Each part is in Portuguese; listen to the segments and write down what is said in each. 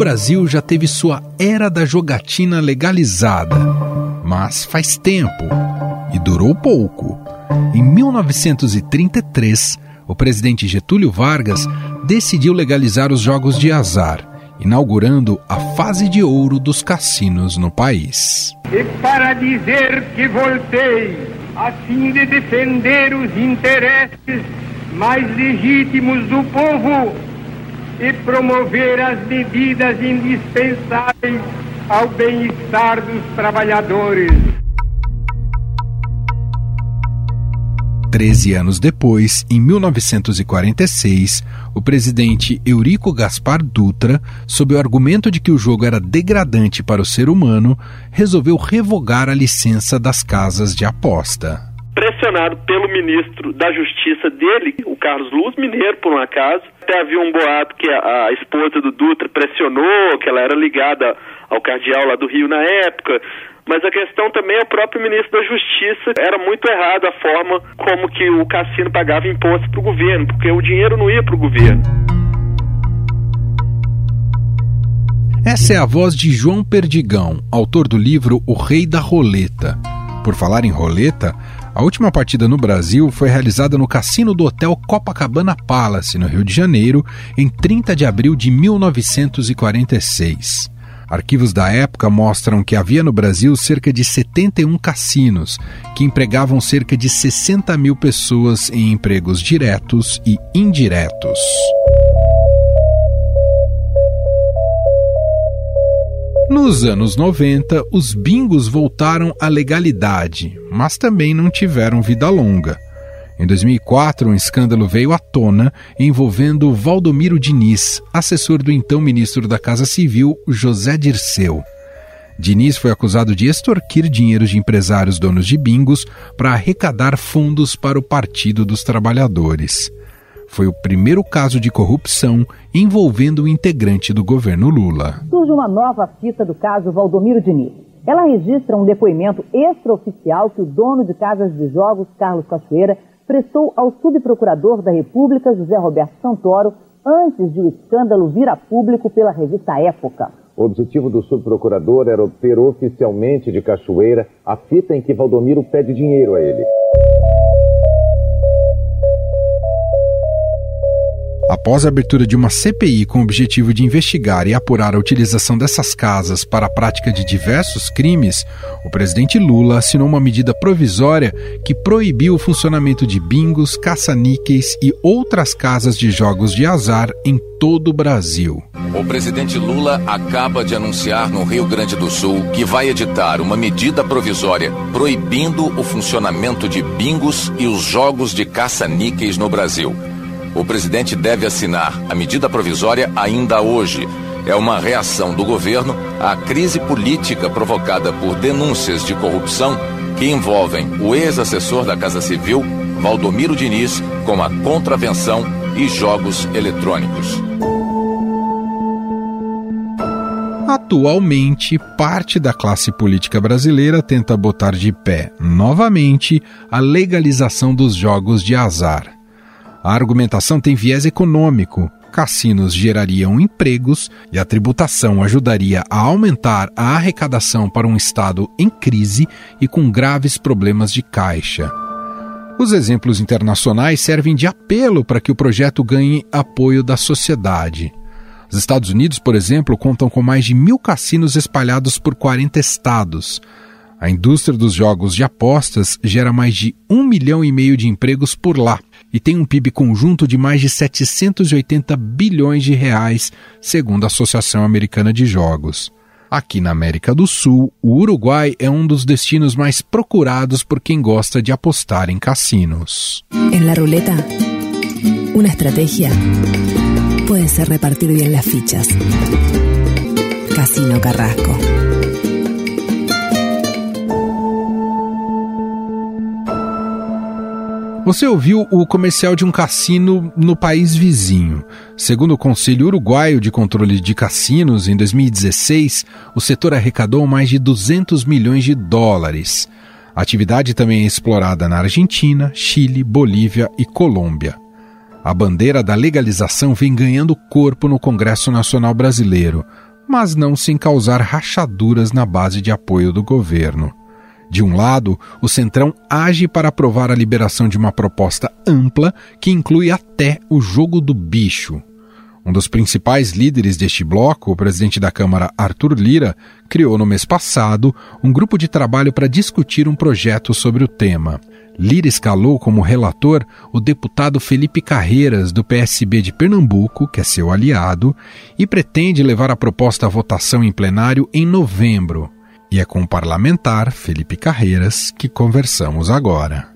Brasil já teve sua era da jogatina legalizada, mas faz tempo e durou pouco. Em 1933, o presidente Getúlio Vargas decidiu legalizar os jogos de azar, inaugurando a fase de ouro dos cassinos no país. E para dizer que voltei a fim de defender os interesses mais legítimos do povo e promover as medidas indispensáveis ao bem-estar dos trabalhadores. Treze anos depois, em 1946, o presidente Eurico Gaspar Dutra, sob o argumento de que o jogo era degradante para o ser humano, resolveu revogar a licença das casas de aposta. Pressionado pelo ministro da Justiça dele, o Carlos Luz, mineiro por um acaso, até havia um boato que a, esposa do Dutra pressionou, que ela era ligada ao cardeal lá do Rio na época, mas a questão também é o próprio ministro da Justiça. Era muito errada a forma como que o cassino pagava imposto para o governo, porque o dinheiro não ia para o governo. Essa é a voz de João Perdigão, autor do livro O Rei da Roleta. Por falar em roleta, a última partida no Brasil foi realizada no cassino do Hotel Copacabana Palace, no Rio de Janeiro, em 30 de abril de 1946. Arquivos da época mostram que havia no Brasil cerca de 71 cassinos, que empregavam cerca de 60 mil pessoas em empregos diretos e indiretos. Nos anos 90, os bingos voltaram à legalidade, mas também não tiveram vida longa. Em 2004, um escândalo veio à tona envolvendo Valdomiro Diniz, assessor do então ministro da Casa Civil, José Dirceu. Diniz foi acusado de extorquir dinheiro de empresários donos de bingos para arrecadar fundos para o Partido dos Trabalhadores. Foi o primeiro caso de corrupção envolvendo o integrante do governo Lula. Surge uma nova fita do caso Valdomiro Diniz. Ela registra um depoimento extraoficial que o dono de casas de jogos, Carlos Cachoeira, prestou ao subprocurador da República, José Roberto Santoro, antes de o escândalo vir a público pela revista Época. O objetivo do subprocurador era obter oficialmente de Cachoeira a fita em que Valdomiro pede dinheiro a ele. Após a abertura de uma CPI com o objetivo de investigar e apurar a utilização dessas casas para a prática de diversos crimes, o presidente Lula assinou uma medida provisória que proibiu o funcionamento de bingos, caça-níqueis e outras casas de jogos de azar em todo o Brasil. O presidente Lula acaba de anunciar no Rio Grande do Sul que vai editar uma medida provisória proibindo o funcionamento de bingos e os jogos de caça-níqueis no Brasil. O presidente deve assinar a medida provisória ainda hoje. É uma reação do governo à crise política provocada por denúncias de corrupção que envolvem o ex-assessor da Casa Civil, Valdomiro Diniz, com a contravenção e jogos eletrônicos. Atualmente, parte da classe política brasileira tenta botar de pé, novamente, a legalização dos jogos de azar. A argumentação tem viés econômico. Cassinos gerariam empregos e a tributação ajudaria a aumentar a arrecadação para um Estado em crise e com graves problemas de caixa. Os exemplos internacionais servem de apelo para que o projeto ganhe apoio da sociedade. Os Estados Unidos, por exemplo, contam com mais de mil cassinos espalhados por 40 estados. A indústria dos jogos de apostas gera mais de um milhão e meio de empregos por lá e tem um PIB conjunto de mais de 780 bilhões de reais, segundo a Associação Americana de Jogos. Aqui na América do Sul, o Uruguai é um dos destinos mais procurados por quem gosta de apostar em cassinos. En la ruleta, una estrategia puede ser repartir bien las fichas. Casino Carrasco. Você ouviu o comercial de um cassino no país vizinho. Segundo o Conselho Uruguaio de Controle de Cassinos, em 2016, o setor arrecadou mais de 200 milhões de dólares. A atividade também é explorada na Argentina, Chile, Bolívia e Colômbia. A bandeira da legalização vem ganhando corpo no Congresso Nacional Brasileiro, mas não sem causar rachaduras na base de apoio do governo. De um lado, o Centrão age para aprovar a liberação de uma proposta ampla que inclui até o jogo do bicho. Um dos principais líderes deste bloco, o presidente da Câmara Arthur Lira, criou no mês passado um grupo de trabalho para discutir um projeto sobre o tema. Lira escalou como relator o deputado Felipe Carreiras, do PSB de Pernambuco, que é seu aliado, e pretende levar a proposta à votação em plenário em novembro. E é com o parlamentar Felipe Carreiras que conversamos agora.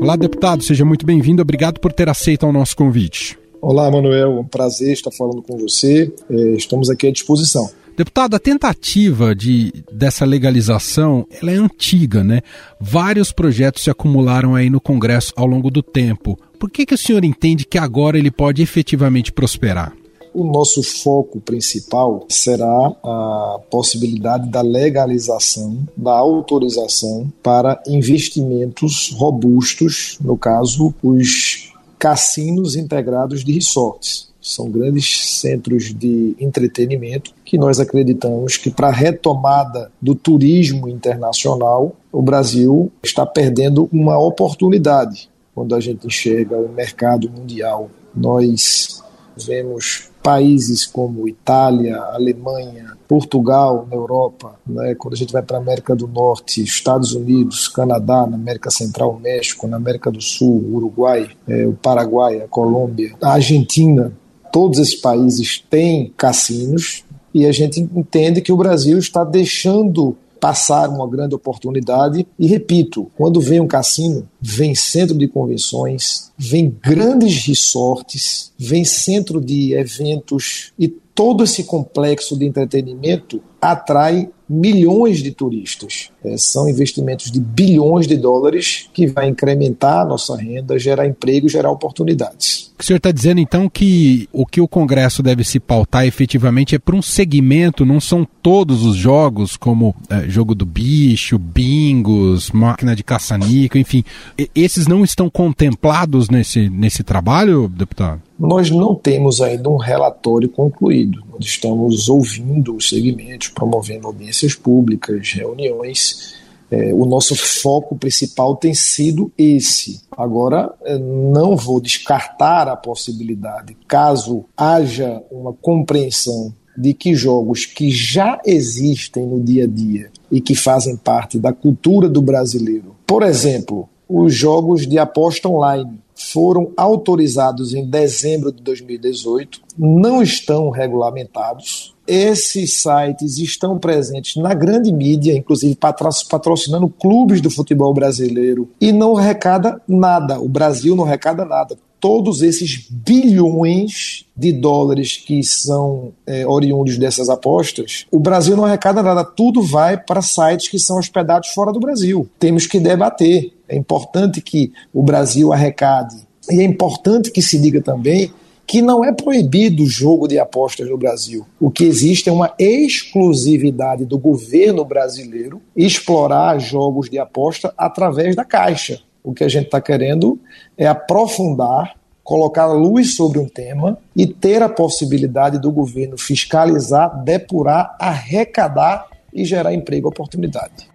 Olá, deputado, seja muito bem-vindo. Obrigado por ter aceito o nosso convite. Olá, Manuel. É um prazer estar falando com você. É, estamos aqui à disposição. Deputado, a tentativa de, dessa legalização ela é antiga, né? Vários projetos se acumularam aí no Congresso ao longo do tempo. Por que, que o senhor entende que agora ele pode efetivamente prosperar? O nosso foco principal será a possibilidade da legalização, da autorização para investimentos robustos, no caso, os cassinos integrados de resorts. São grandes centros de entretenimento que nós acreditamos que, para a retomada do turismo internacional, o Brasil está perdendo uma oportunidade. Quando a gente enxerga o mercado mundial, nós vemos países como Itália, Alemanha, Portugal na Europa, né? quando a gente vai para a América do Norte, Estados Unidos, Canadá, na América Central, México, na América do Sul, Uruguai, é, o Paraguai, a Colômbia, a Argentina, todos esses países têm cassinos e a gente entende que o Brasil está deixando passar uma grande oportunidade. E repito, quando vem um cassino, vem centro de convenções, vem grandes resorts, vem centro de eventos e todo esse complexo de entretenimento atrai milhões de turistas. É, são investimentos de bilhões de dólares que vai incrementar a nossa renda, gerar emprego, gerar oportunidades. O senhor está dizendo então que o que o Congresso deve se pautar efetivamente é para um segmento, não são todos os jogos, como é, jogo do bicho, bingos, máquina de caça-níquel, enfim. Esses não estão contemplados nesse, nesse trabalho, deputado? Nós não temos ainda um relatório concluído. Nós estamos ouvindo os segmentos, promovendo audiências públicas, reuniões. É, o nosso foco principal tem sido esse. Agora, é, não vou descartar a possibilidade, caso haja uma compreensão de que jogos que já existem no dia a dia e que fazem parte da cultura do brasileiro, por exemplo, os jogos de aposta online, foram autorizados em dezembro de 2018, não estão regulamentados. Esses sites estão presentes na grande mídia, inclusive patrocinando clubes do futebol brasileiro, e não arrecada nada. O Brasil não arrecada nada todos esses bilhões de dólares que são é, oriundos dessas apostas, o Brasil não arrecada nada, tudo vai para sites que são hospedados fora do Brasil. Temos que debater. É importante que o Brasil arrecade. E é importante que se diga também que não é proibido o jogo de apostas no Brasil. O que existe é uma exclusividade do governo brasileiro explorar jogos de aposta através da Caixa. O que a gente está querendo é aprofundar, colocar luz sobre um tema e ter a possibilidade do governo fiscalizar, depurar, arrecadar e gerar emprego e oportunidade.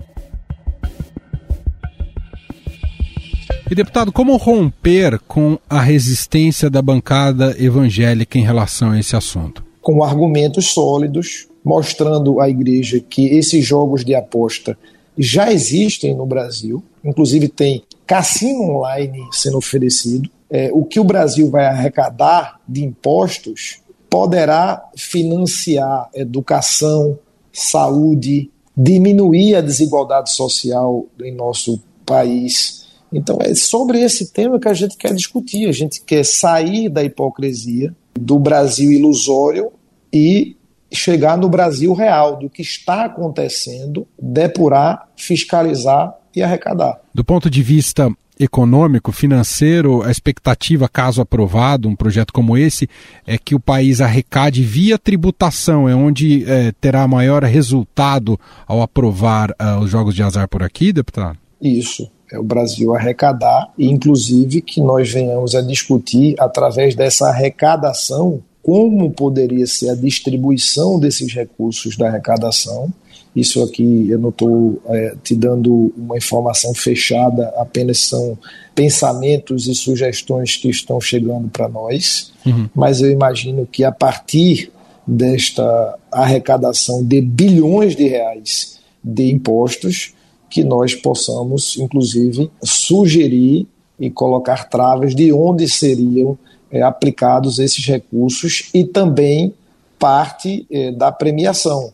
E deputado, como romper com a resistência da bancada evangélica em relação a esse assunto? Com argumentos sólidos, mostrando à igreja que esses jogos de aposta já existem no Brasil, inclusive tem cassino online sendo oferecido. É, o que o Brasil vai arrecadar de impostos poderá financiar educação, saúde, diminuir a desigualdade social em nosso país então é sobre esse tema que a gente quer discutir. A gente quer sair da hipocrisia, do Brasil ilusório e chegar no Brasil real, do que está acontecendo, depurar, fiscalizar e arrecadar. Do ponto de vista econômico, financeiro, a expectativa, caso aprovado, um projeto como esse, é que o país arrecade via tributação, é onde é, terá maior resultado ao aprovar uh, os jogos de azar por aqui, deputado? Isso é o Brasil arrecadar, e inclusive que nós venhamos a discutir através dessa arrecadação como poderia ser a distribuição desses recursos da arrecadação. Isso aqui eu não estou é, te dando uma informação fechada, apenas são pensamentos e sugestões que estão chegando para nós, uhum. mas eu imagino que a partir desta arrecadação de bilhões de reais de impostos, que nós possamos, inclusive, sugerir e colocar travas de onde seriam é, aplicados esses recursos e também parte é, da premiação.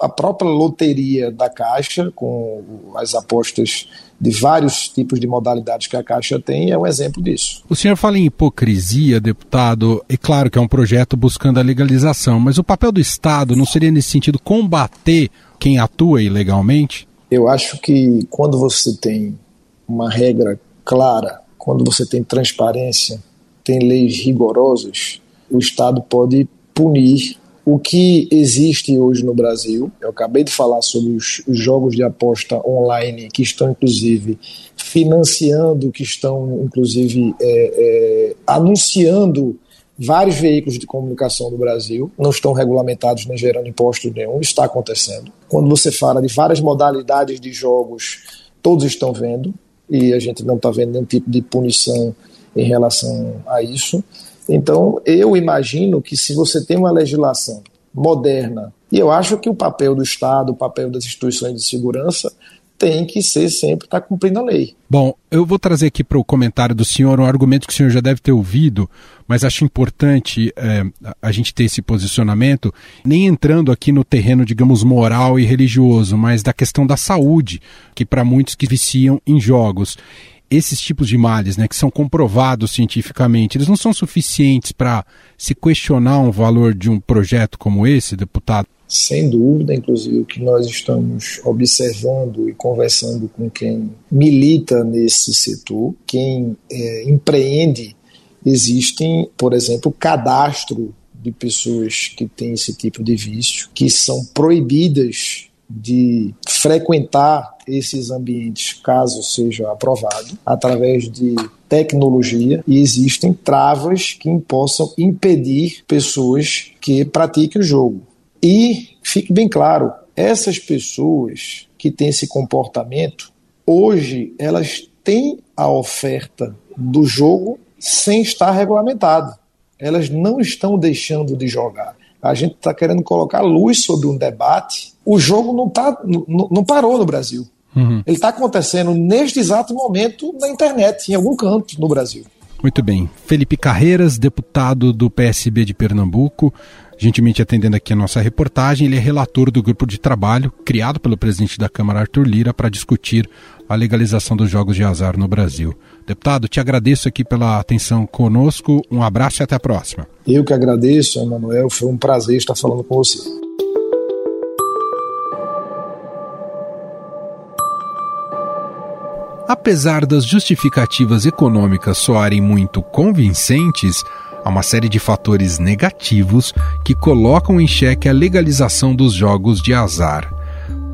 A própria loteria da Caixa, com as apostas de vários tipos de modalidades que a Caixa tem, é um exemplo disso. O senhor fala em hipocrisia, deputado, e claro que é um projeto buscando a legalização, mas o papel do Estado não seria nesse sentido combater quem atua ilegalmente? Eu acho que quando você tem uma regra clara, quando você tem transparência, tem leis rigorosas, o Estado pode punir o que existe hoje no Brasil. Eu acabei de falar sobre os, os, jogos de aposta online que estão, inclusive, financiando, que estão, inclusive, é, é, anunciando vários veículos de comunicação do Brasil, não estão regulamentados nem gerando imposto nenhum, está acontecendo. Quando você fala de várias modalidades de jogos, todos estão vendo, e a gente não está vendo nenhum tipo de punição em relação a isso. Então, eu imagino que se você tem uma legislação moderna, e eu acho que o papel do Estado, o papel das instituições de segurança tem que ser sempre estar tá cumprindo a lei. Bom, eu vou trazer aqui para o comentário do senhor um argumento que o senhor já deve ter ouvido, mas acho importante é, a gente ter esse posicionamento, nem entrando aqui no terreno, digamos, moral e religioso, mas da questão da saúde, que para muitos que viciam em jogos esses tipos de males, né, que são comprovados cientificamente, eles não são suficientes para se questionar um valor de um projeto como esse, deputado? Sem dúvida, inclusive, o que nós estamos observando e conversando com quem milita nesse setor, quem é, empreende, existem, por exemplo, cadastro de pessoas que têm esse tipo de vício, que são proibidas de frequentar esses ambientes, caso seja aprovado, através de tecnologia e existem travas que possam impedir pessoas que pratiquem o jogo. E fique bem claro, essas pessoas que têm esse comportamento, hoje elas têm a oferta do jogo sem estar regulamentado. Elas não estão deixando de jogar. A gente está querendo colocar luz sobre um debate. O jogo não, tá, não, não parou no Brasil. Uhum. Ele está acontecendo neste exato momento na internet, em algum canto no Brasil. Muito bem. Felipe Carreiras, deputado do PSB de Pernambuco, gentilmente atendendo aqui a nossa reportagem. Ele é relator do grupo de trabalho criado pelo presidente da Câmara, Arthur Lira, para discutir a legalização dos jogos de azar no Brasil. Deputado, te agradeço aqui pela atenção conosco. Um abraço e até a próxima. Eu que agradeço, Emanuel. Foi um prazer estar falando com você. Apesar das justificativas econômicas soarem muito convincentes, há uma série de fatores negativos que colocam em xeque a legalização dos jogos de azar.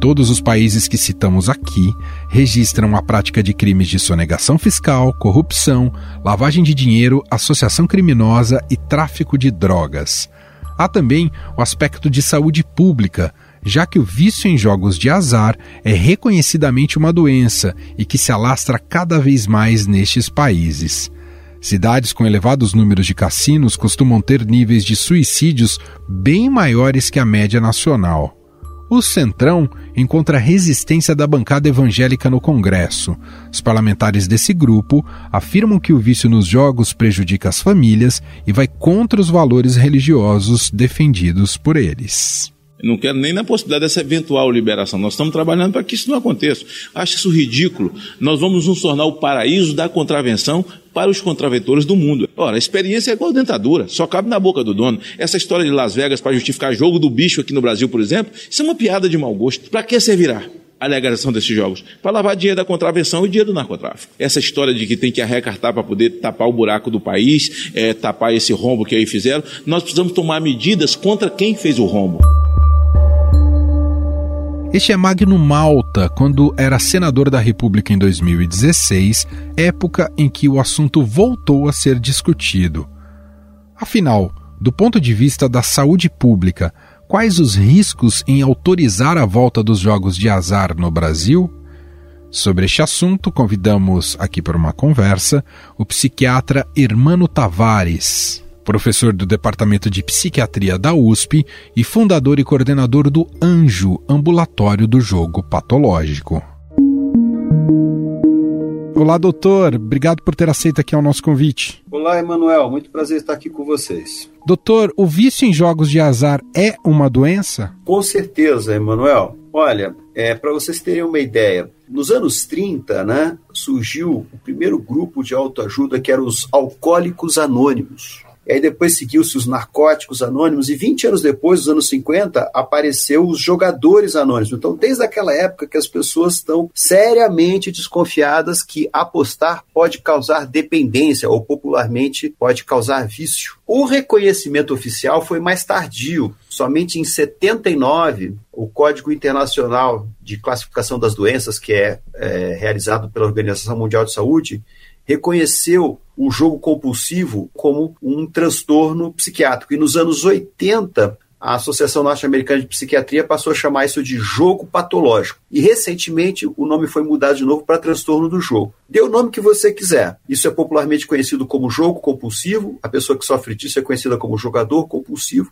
Todos os países que citamos aqui registram a prática de crimes de sonegação fiscal, corrupção, lavagem de dinheiro, associação criminosa e tráfico de drogas. Há também o aspecto de saúde pública, já que o vício em jogos de azar é reconhecidamente uma doença e que se alastra cada vez mais nestes países. Cidades com elevados números de cassinos costumam ter níveis de suicídios bem maiores que a média nacional. O Centrão encontra resistência da bancada evangélica no Congresso. Os parlamentares desse grupo afirmam que o vício nos jogos prejudica as famílias e vai contra os valores religiosos defendidos por eles. Eu não quero nem na possibilidade dessa eventual liberação. Nós estamos trabalhando para que isso não aconteça. Acho isso ridículo. Nós vamos nos tornar o paraíso da contravenção para os contraventores do mundo. Ora, a experiência é igual dentadura, só cabe na boca do dono. Essa história de Las Vegas para justificar jogo do bicho aqui no Brasil, por exemplo, isso é uma piada de mau gosto. Para que servirá? a legalização desses jogos? Para lavar dinheiro da contravenção e dinheiro do narcotráfico. Essa história de que tem que arrecartar para poder tapar o buraco do país, é, tapar esse rombo que aí fizeram, nós precisamos tomar medidas contra quem fez o rombo. Este é Magno Malta, quando era senador da República em 2016, época em que o assunto voltou a ser discutido. Afinal, Do ponto de vista da saúde pública, quais os riscos em autorizar a volta dos jogos de azar no Brasil? Sobre este assunto, convidamos aqui para uma conversa o psiquiatra Hermano Tavares, professor do Departamento de Psiquiatria da USP e fundador e coordenador do Anjo Ambulatório do Jogo Patológico. Olá, doutor. Obrigado por ter aceito aqui o nosso convite. Olá, Emanuel. Muito prazer estar aqui com vocês. Doutor, o vício em jogos de azar é uma doença? Com certeza, Emanuel. Olha, é, para vocês terem uma ideia, nos anos 30, né, surgiu o primeiro grupo de autoajuda que eram os alcoólicos anônimos. E aí depois seguiu-se os narcóticos anônimos, e 20 anos depois, nos anos 50, apareceu os jogadores anônimos. Então, desde aquela época que as pessoas estão seriamente desconfiadas que apostar pode causar dependência, ou popularmente pode causar vício. O reconhecimento oficial foi mais tardio. Somente em 79, o Código Internacional de Classificação das Doenças, que é, é realizado pela Organização Mundial de Saúde, reconheceu o jogo compulsivo como um transtorno psiquiátrico. E nos anos 80, a Associação Norte-Americana de Psiquiatria passou a chamar isso de jogo patológico. E recentemente o nome foi mudado de novo para transtorno do jogo. Dê o nome que você quiser. Isso é popularmente conhecido como jogo compulsivo, a pessoa que sofre disso é conhecida como jogador compulsivo.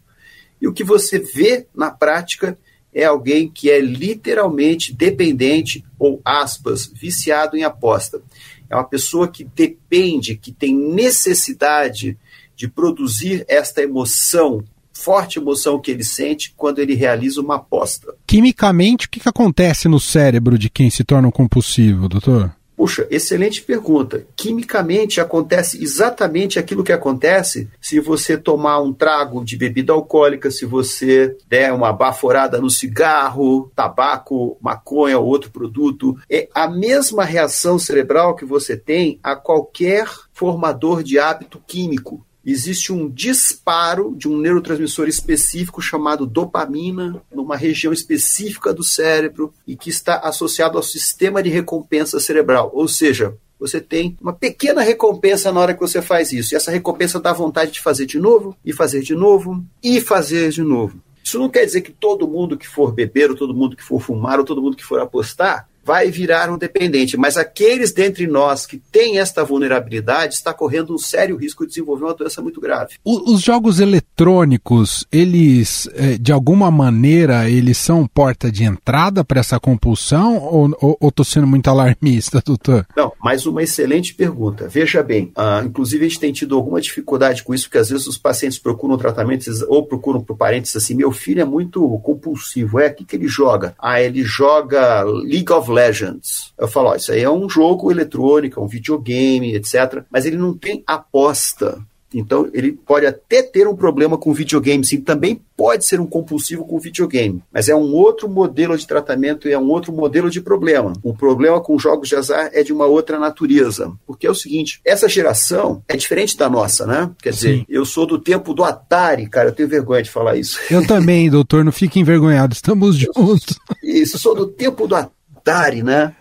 E o que você vê na prática é alguém que é literalmente dependente ou aspas, viciado em aposta é uma pessoa que depende, que tem necessidade de produzir esta emoção, forte emoção que ele sente quando ele realiza uma aposta. Quimicamente, o que, que acontece no cérebro de quem se torna um compulsivo, doutor? Puxa, excelente pergunta. Quimicamente acontece exatamente aquilo que acontece se você tomar um trago de bebida alcoólica, se você der uma baforada no cigarro, tabaco, maconha ou outro produto. É a mesma reação cerebral que você tem a qualquer formador de hábito químico existe um disparo de um neurotransmissor específico chamado dopamina, numa região específica do cérebro e que está associado ao sistema de recompensa cerebral. Ou seja, você tem uma pequena recompensa na hora que você faz isso. E essa recompensa dá vontade de fazer de novo, e fazer de novo, e fazer de novo. Isso não quer dizer que todo mundo que for beber, ou todo mundo que for fumar, ou todo mundo que for apostar, vai virar um dependente. Mas aqueles dentre nós que têm esta vulnerabilidade está correndo um sério risco de desenvolver uma doença muito grave. os jogos eletrônicos, eles, eh, de alguma maneira, eles são porta de entrada para essa compulsão ou estou sendo muito alarmista, doutor? Não, mais uma excelente pergunta. Veja bem, uh, inclusive a gente tem tido alguma dificuldade com isso, porque às vezes os pacientes procuram tratamento ou procuram para parentes assim, meu filho é muito compulsivo, é, o que, que ele joga? Ah, ele joga League of Legends. Eu falo, ó, isso aí é um jogo eletrônico, é um videogame, etc. Mas ele não tem aposta. Então, ele pode até ter um problema com videogame, sim, também pode ser um compulsivo com videogame, mas é um outro modelo de tratamento e é um outro modelo de problema. O problema com jogos de azar é de uma outra natureza, porque é o seguinte, essa geração é diferente da nossa, né? Quer dizer, sim. eu sou do tempo do Atari, cara, eu tenho vergonha de falar isso. Eu também, doutor, não fique envergonhado, estamos juntos. Isso, sou do tempo do Atari Atari, né?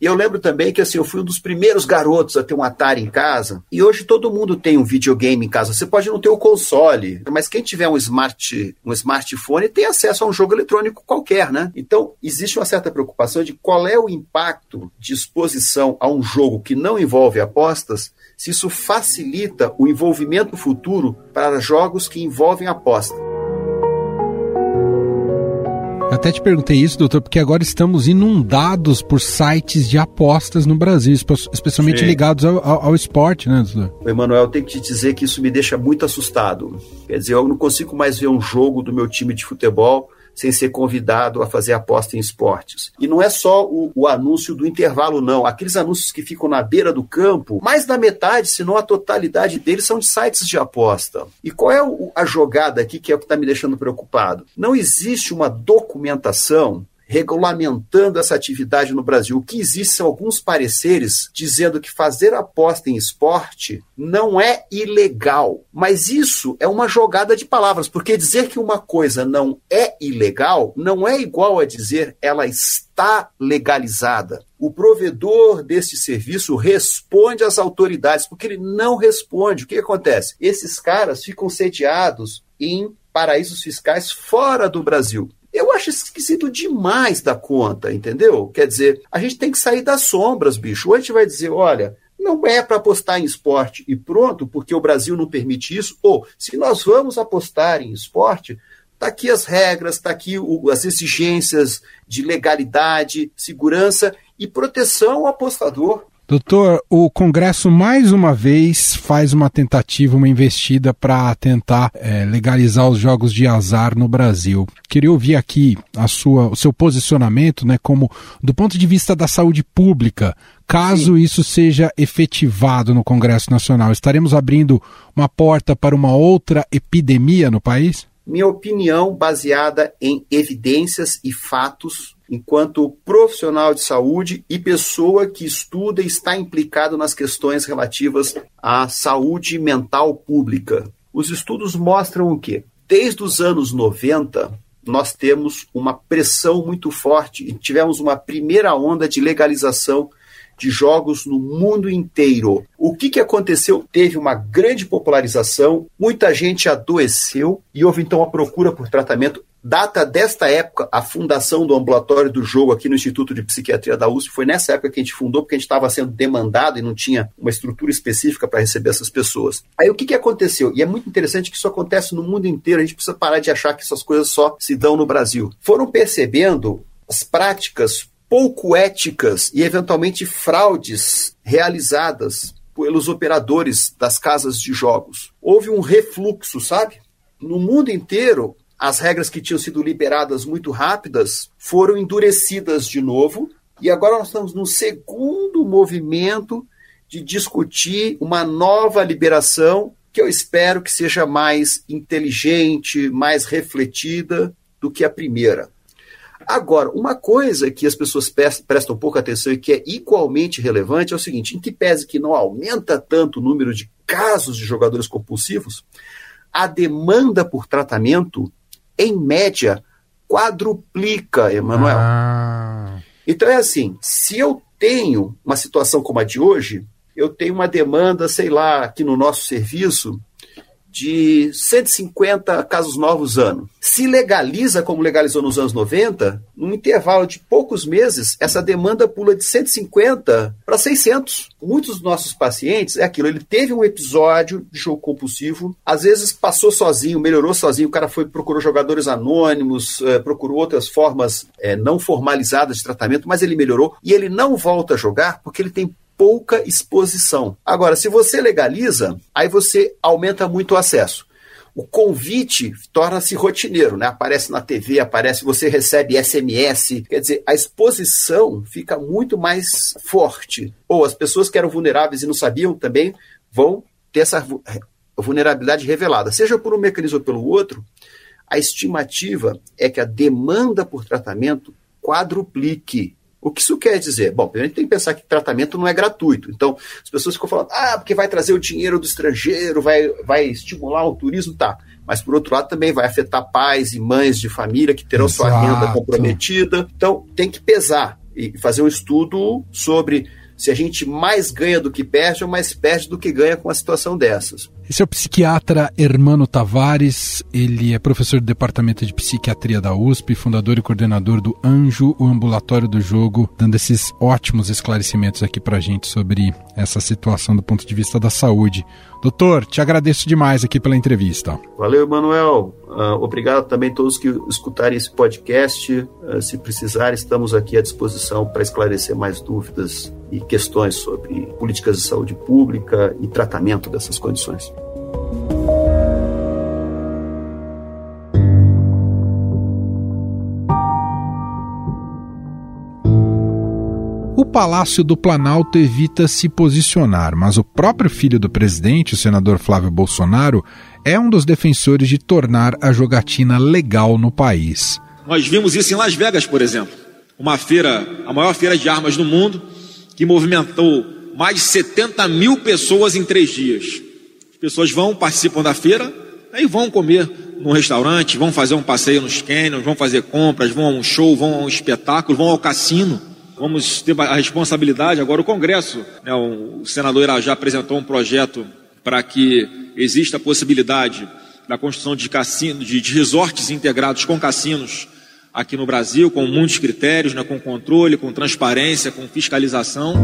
E eu lembro também que assim, eu fui um dos primeiros garotos a ter um Atari em casa. E hoje todo mundo tem um videogame em casa. Você pode não ter o console, mas quem tiver um, smart, um smartphone tem acesso a um jogo eletrônico qualquer, né? Então, existe uma certa preocupação de qual é o impacto de exposição a um jogo que não envolve apostas, se isso facilita o envolvimento futuro para jogos que envolvem aposta. Até te perguntei isso, doutor, porque agora estamos inundados por sites de apostas no Brasil, especialmente Sim. ligados ao, ao, ao, esporte, né, doutor? Emanuel, tenho que te dizer que isso me deixa muito assustado. Quer dizer, eu não consigo mais ver um jogo do meu time de futebol sem ser convidado a fazer aposta em esportes. E não é só o, o, anúncio do intervalo, não. Aqueles anúncios que ficam na beira do campo, mais da metade, se não a totalidade deles, são de sites de aposta. E qual é o, a jogada aqui que é o que está me deixando preocupado? Não existe uma documentação regulamentando essa atividade no Brasil. Que existe são alguns pareceres dizendo que fazer aposta em esporte não é ilegal. Mas isso é uma jogada de palavras, porque dizer que uma coisa não é ilegal não é igual a dizer ela está legalizada. O provedor deste serviço responde às autoridades, porque ele não responde. O que acontece? Esses caras ficam sediados em paraísos fiscais fora do Brasil. Eu acho esquisito demais da conta, entendeu? Quer dizer, a gente tem que sair das sombras, bicho. Ou a gente vai dizer, olha, não é para apostar em esporte e pronto, porque o Brasil não permite isso. Ou, se nós vamos apostar em esporte, está aqui as regras, está aqui o, as exigências de legalidade, segurança e proteção ao apostador. Doutor, o Congresso mais uma vez faz uma tentativa, uma investida para tentar é, legalizar os jogos de azar no Brasil. Queria ouvir aqui a sua, o seu posicionamento, né, como do ponto de vista da saúde pública, caso Sim. isso seja efetivado no Congresso Nacional, estaremos abrindo uma porta para uma outra epidemia no país? Minha opinião baseada em evidências e fatos enquanto profissional de saúde e pessoa que estuda e está implicado nas questões relativas à saúde mental pública. Os estudos mostram o quê? Desde os anos 90, nós temos uma pressão muito forte e tivemos uma primeira onda de legalização de jogos no mundo inteiro. O que, que aconteceu? Teve uma grande popularização, muita gente adoeceu e houve então a procura por tratamento Data desta época a fundação do ambulatório do jogo aqui no Instituto de Psiquiatria da USP. Foi nessa época que a gente fundou, porque a gente estava sendo demandado e não tinha uma estrutura específica para receber essas pessoas. Aí o que, que aconteceu? E é muito interessante que isso acontece no mundo inteiro. A gente precisa parar de achar que essas coisas só se dão no Brasil. Foram percebendo as práticas pouco éticas e eventualmente fraudes realizadas pelos operadores das casas de jogos. Houve um refluxo, sabe? No mundo inteiro, as regras que tinham sido liberadas muito rápidas foram endurecidas de novo, e agora nós estamos no segundo movimento de discutir uma nova liberação que eu espero que seja mais inteligente, mais refletida do que a primeira. Agora, uma coisa que as pessoas prestam pouca atenção e que é igualmente relevante é o seguinte: em que pese que não aumenta tanto o número de casos de jogadores compulsivos, a demanda por tratamento em média, quadruplica, Emanuel. Ah. Então é assim: se eu tenho uma situação como a de hoje, eu tenho uma demanda, sei lá, aqui no nosso serviço, de 150 casos novos ano. Se legaliza como legalizou nos anos 90, num intervalo de poucos meses, essa demanda pula de 150 para 600. Muitos dos nossos pacientes é aquilo, ele teve um episódio de jogo compulsivo, às vezes passou sozinho, melhorou sozinho, o cara foi procurou jogadores anônimos, eh, procurou outras formas eh, não formalizadas de tratamento, mas ele melhorou e ele não volta a jogar porque ele tem pouca exposição. Agora, se você legaliza, aí você aumenta muito o acesso. O convite torna-se rotineiro, né? Aparece na TV, aparece, você recebe SMS, quer dizer, a exposição fica muito mais forte. Ou as pessoas que eram vulneráveis e não sabiam também vão ter essa vulnerabilidade revelada, seja por um mecanismo ou pelo outro. A estimativa é que a demanda por tratamento quadruplique o que isso quer dizer? Bom, a gente tem que pensar que tratamento não é gratuito. Então, as pessoas ficam falando, ah, porque vai trazer o dinheiro do estrangeiro, vai, vai estimular o turismo, tá. Mas, por outro lado, também vai afetar pais e mães de família que terão Exato. sua renda comprometida. Então, tem que pesar e fazer um estudo sobre se a gente mais ganha do que perde ou mais perde do que ganha com uma situação dessas. Esse é o psiquiatra Hermano Tavares, ele é professor do Departamento de Psiquiatria da USP, fundador e coordenador do Anjo, o ambulatório do jogo, dando esses ótimos esclarecimentos aqui pra gente sobre essa situação do ponto de vista da saúde. Doutor, te agradeço demais aqui pela entrevista. Valeu, Manuel. Uh, obrigado também a todos que escutarem esse podcast. Uh, se precisar, estamos aqui à disposição para esclarecer mais dúvidas e questões sobre políticas de saúde pública e tratamento dessas condições. O Palácio do Planalto evita se posicionar, mas o próprio filho do presidente, o senador Flávio Bolsonaro, é um dos defensores de tornar a jogatina legal no país. Nós vimos isso em Las Vegas, por exemplo, uma feira, a maior feira de armas do mundo, que movimentou mais de 70 mil pessoas em três dias. As pessoas vão, participam da feira, aí vão comer num restaurante, vão fazer um passeio nos canyons, vão fazer compras, vão a um show, vão a um espetáculo, vão ao cassino. Vamos ter a responsabilidade, agora o Congresso, né, o senador Irajá apresentou um projeto para que exista a possibilidade da construção de, cassino, de, de resorts integrados com cassinos aqui no Brasil, com muitos critérios, né, com controle, com transparência, com fiscalização.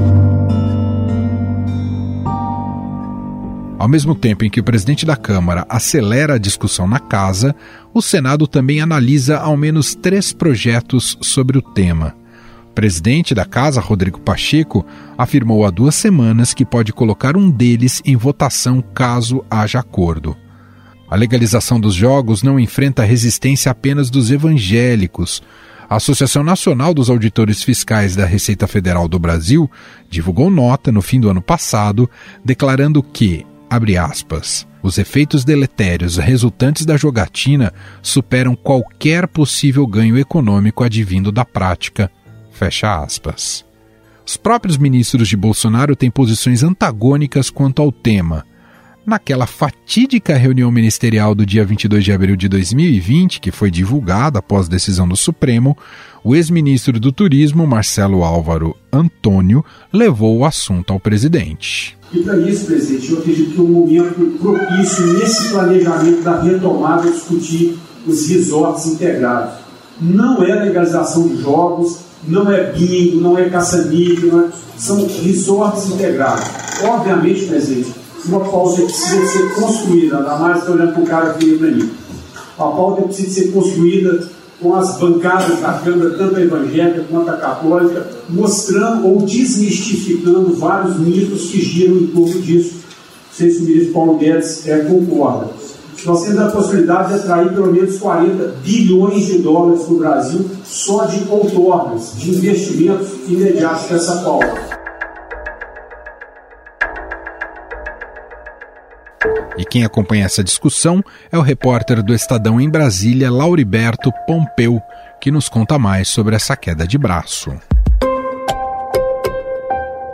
Ao mesmo tempo em que o presidente da Câmara acelera a discussão na casa, o Senado também analisa ao menos três projetos sobre o tema. O presidente da casa, Rodrigo Pacheco, afirmou há duas semanas que pode colocar um deles em votação caso haja acordo. A legalização dos jogos não enfrenta resistência apenas dos evangélicos. A Associação Nacional dos Auditores Fiscais da Receita Federal do Brasil divulgou nota no fim do ano passado declarando que Abre aspas. Os efeitos deletérios resultantes da jogatina superam qualquer possível ganho econômico advindo da prática. Fecha aspas. Os próprios ministros de Bolsonaro têm posições antagônicas quanto ao tema. Naquela fatídica reunião ministerial do dia 22 de abril de 2020, que foi divulgada após decisão do Supremo, o ex-ministro do Turismo, Marcelo Álvaro Antônio, levou o assunto ao presidente. E para isso, presidente, eu acredito que é um momento propício nesse planejamento da retomada discutir os resorts integrados. Não é legalização de jogos, não é bingo, não é caça-níquel, é... são resorts integrados. Obviamente, presidente, uma pauta precisa ser construída, ainda mais estou olhando para o cara que veio para mim. A pauta precisa ser construída com as bancadas da Câmara, tanto evangélica quanto a católica, mostrando ou desmistificando vários mitos que giram em torno disso. Não sei se o ministro Paulo Guedes é, concorda. Nós temos a possibilidade de atrair pelo menos 40 bilhões de dólares no Brasil só de contornos, de investimentos imediatos para essa pauta. Quem acompanha essa discussão é o repórter do Estadão em Brasília, Lauriberto Pompeu, que nos conta mais sobre essa queda de braço.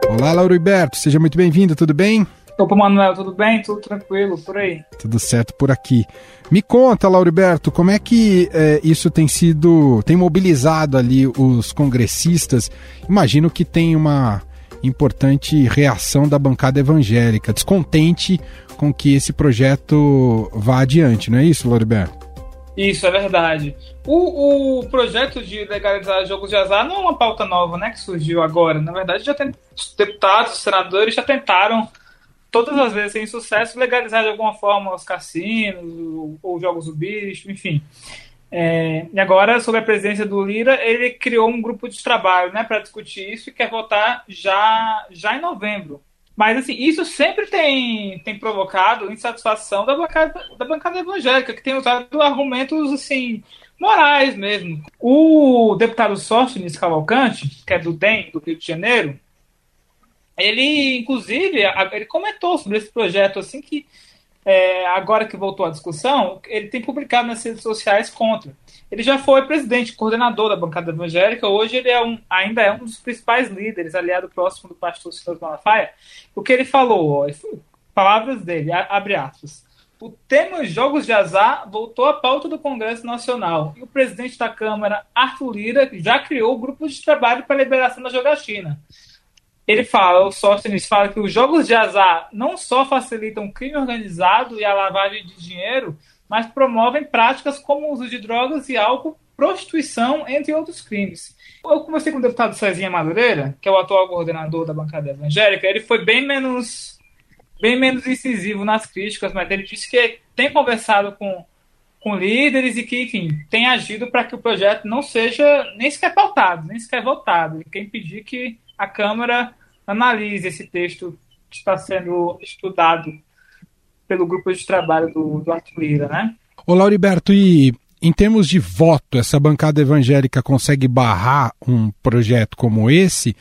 Olá, Lauriberto, seja muito bem-vindo, tudo bem? Opa, Manuel, tudo bem? Tudo tranquilo por aí? Tudo certo por aqui. Me conta, Lauriberto, como é que é, isso tem sido, tem mobilizado ali os congressistas? Imagino que tem uma importante reação da bancada evangélica, descontente com que esse projeto vá adiante, não é isso, Loriberto? Isso, é verdade. O, o projeto de legalizar jogos de azar não é uma pauta nova, né, que surgiu agora. Na verdade, já tem deputados, senadores já tentaram todas as vezes sem sucesso legalizar de alguma forma os cassinos ou, jogos do bicho, enfim. É, e agora, sob a presidência do Lira, ele criou um grupo de trabalho né, para discutir isso e quer votar já, já em novembro. Mas assim, isso sempre tem, tem provocado insatisfação da bancada, da bancada evangélica, que tem usado argumentos assim, morais mesmo. O deputado Sóstenes Cavalcante, que é do DEM, do Rio de Janeiro, ele, inclusive, ele comentou sobre esse projeto assim que é, agora que voltou à discussão, ele tem publicado nas redes sociais contra. Ele já foi presidente, coordenador da bancada evangélica, hoje ele é um, ainda é um dos principais líderes, aliado próximo do pastor Silas Malafaia. O que ele falou, ó, palavras dele, abre aspas. O tema Jogos de Azar voltou à pauta do Congresso Nacional e o presidente da Câmara, Arthur Lira, já criou o grupo de trabalho para a liberação da jogatina ele fala, o Sóstenes fala que os jogos de azar não só facilitam o crime organizado e a lavagem de dinheiro, mas promovem práticas como o uso de drogas e álcool, prostituição, entre outros crimes. Eu conversei com o deputado Cezinha Madureira, que é o atual coordenador da bancada evangélica, ele foi bem menos bem menos incisivo nas críticas, mas ele disse que tem conversado com, com líderes e que, enfim, tem agido para que o projeto não seja nem sequer pautado, nem sequer votado. Ele quer impedir que a Câmara analise esse texto que está sendo estudado pelo grupo de trabalho do, do Arthur Lira, né? Ô Lauriberto, e em termos de voto, essa bancada evangélica consegue barrar um projeto como esse?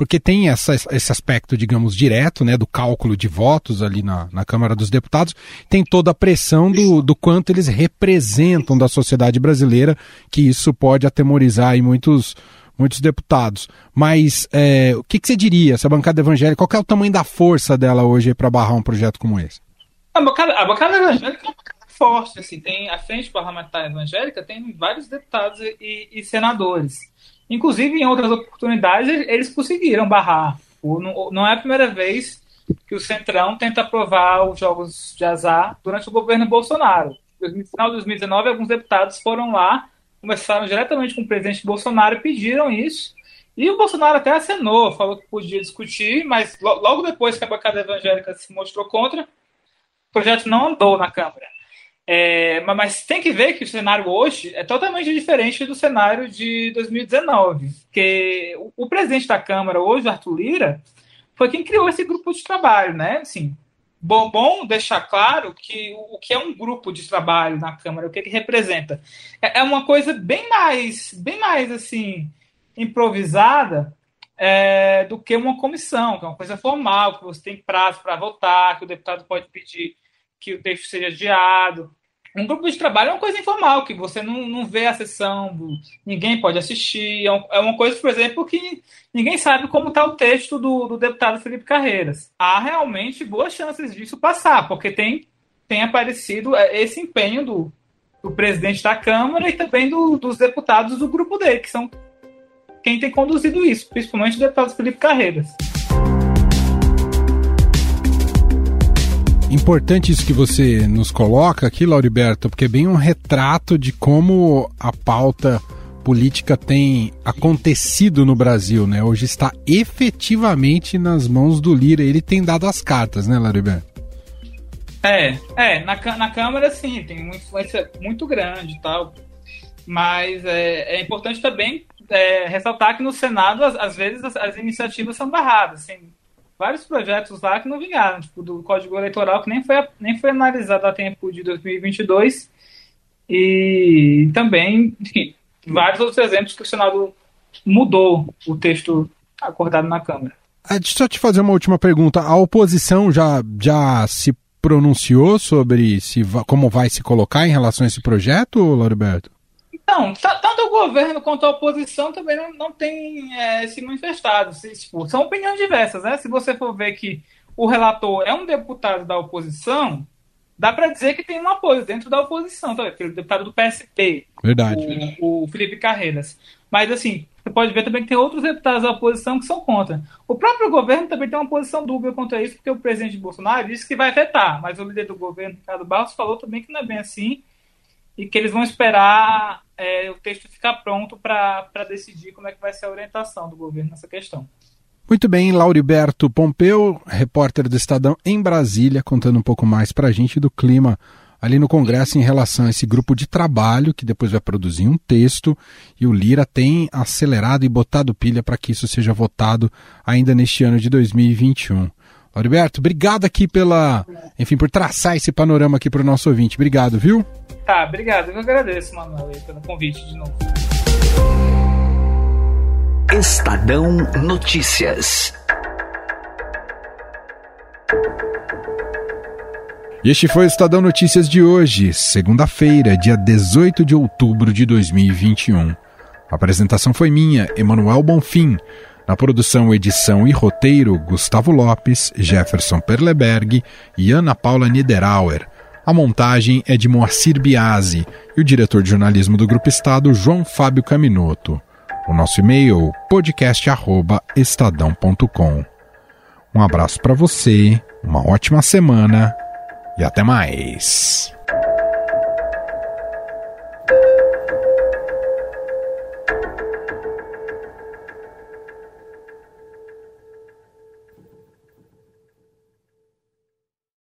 porque tem essa, esse aspecto, digamos, direto, né, do cálculo de votos ali na, na Câmara dos Deputados, tem toda a pressão do, do quanto eles representam da sociedade brasileira, que isso pode atemorizar aí muitos, muitos deputados. Mas é, o que, que, você diria, essa bancada evangélica, qual é o tamanho da força dela hoje para barrar um projeto como esse? A bancada, a bancada evangélica é uma bancada forte, assim, tem a frente parlamentar evangélica tem vários deputados e, e senadores. Inclusive, em outras oportunidades, eles conseguiram barrar. Não é a primeira vez que o Centrão tenta aprovar os jogos de azar durante o governo Bolsonaro. No final de 2019, alguns deputados foram lá, conversaram diretamente com o presidente Bolsonaro e pediram isso. E o Bolsonaro até acenou, falou que podia discutir, mas logo depois que a bancada evangélica se mostrou contra, o projeto não andou na Câmara. É, mas tem que ver que o cenário hoje é totalmente diferente do cenário de 2019. Porque o, o presidente da Câmara hoje, Arthur Lira, foi quem criou esse grupo de trabalho, né? Assim, bom, bom deixar claro que o, que é um grupo de trabalho na Câmara, o que ele representa. É, é uma coisa bem mais, bem mais assim, improvisada é, do que uma comissão, que é uma coisa formal, que você tem prazo para votar, que o deputado pode pedir que o texto seja adiado. Um grupo de trabalho é uma coisa informal, que você não, não vê a sessão, ninguém pode assistir. É, é uma coisa, por exemplo, que ninguém sabe como está o texto do, do deputado Felipe Carreiras. Há realmente boas chances disso passar, porque tem, tem aparecido é, esse empenho do, do presidente da Câmara e também do, dos deputados do grupo dele, que são quem tem conduzido isso, principalmente o deputado Felipe Carreiras. Importante isso que você nos coloca aqui, Lauriberto, porque é bem um retrato de como a pauta política tem acontecido no Brasil, né? Hoje está efetivamente nas mãos do Lira. Ele tem dado as cartas, né, Lauriberto? É, é, na, na Câmara sim, tem uma influência muito grande e tal. Mas é, é importante também é, ressaltar que no Senado, às, às vezes, as, as, iniciativas são barradas. Assim, vários projetos lá que não vingaram, tipo do Código Eleitoral, que nem foi, nem foi analisado a tempo de 2022, e também, enfim, vários outros exemplos que o Senado mudou o texto acordado na Câmara. Ah, deixa eu te fazer uma última pergunta. A oposição já, já se pronunciou sobre se, como vai se colocar em relação a esse projeto, Lauriberto? Não, tanto o governo quanto a oposição também não, não tem é, se manifestado. Se, tipo, são opiniões diversas, né? Se você for ver que o relator é um deputado da oposição, dá para dizer que tem um apoio dentro da oposição, tá? aquele deputado do PSP. Verdade. O, o, Felipe Carreiras. Mas, assim, você pode ver também que tem outros deputados da oposição que são contra. O próprio governo também tem uma posição dúbia contra isso, porque o presidente Bolsonaro disse que vai vetar, mas o líder do governo, Ricardo Barros, falou também que não é bem assim e que eles vão esperar é, o texto ficar pronto para decidir como é que vai ser a orientação do governo nessa questão. Muito bem, Lauriberto Pompeu, repórter do Estadão em Brasília, contando um pouco mais para a gente do clima ali no Congresso em relação a esse grupo de trabalho que depois vai produzir um texto e o Lira tem acelerado e botado pilha para que isso seja votado ainda neste ano de 2021. Lauriberto, obrigado aqui pela, enfim, por traçar esse panorama aqui para o nosso ouvinte. Obrigado, viu? Tá, obrigado. Eu agradeço, Manuel, pelo convite de novo. Estadão Notícias. E este foi o Estadão Notícias de hoje, segunda-feira, dia 18 de outubro de 2021. A apresentação foi minha, Emanuel Bonfim. Na produção, edição e roteiro, Gustavo Lopes, Jefferson Perleberg e Ana Paula Niederauer. A montagem é de Moacir Biasi e o diretor de jornalismo do Grupo Estado, João Fábio Caminoto. O nosso e-mail, podcast.estadão.com. Um abraço para você, uma ótima semana e até mais.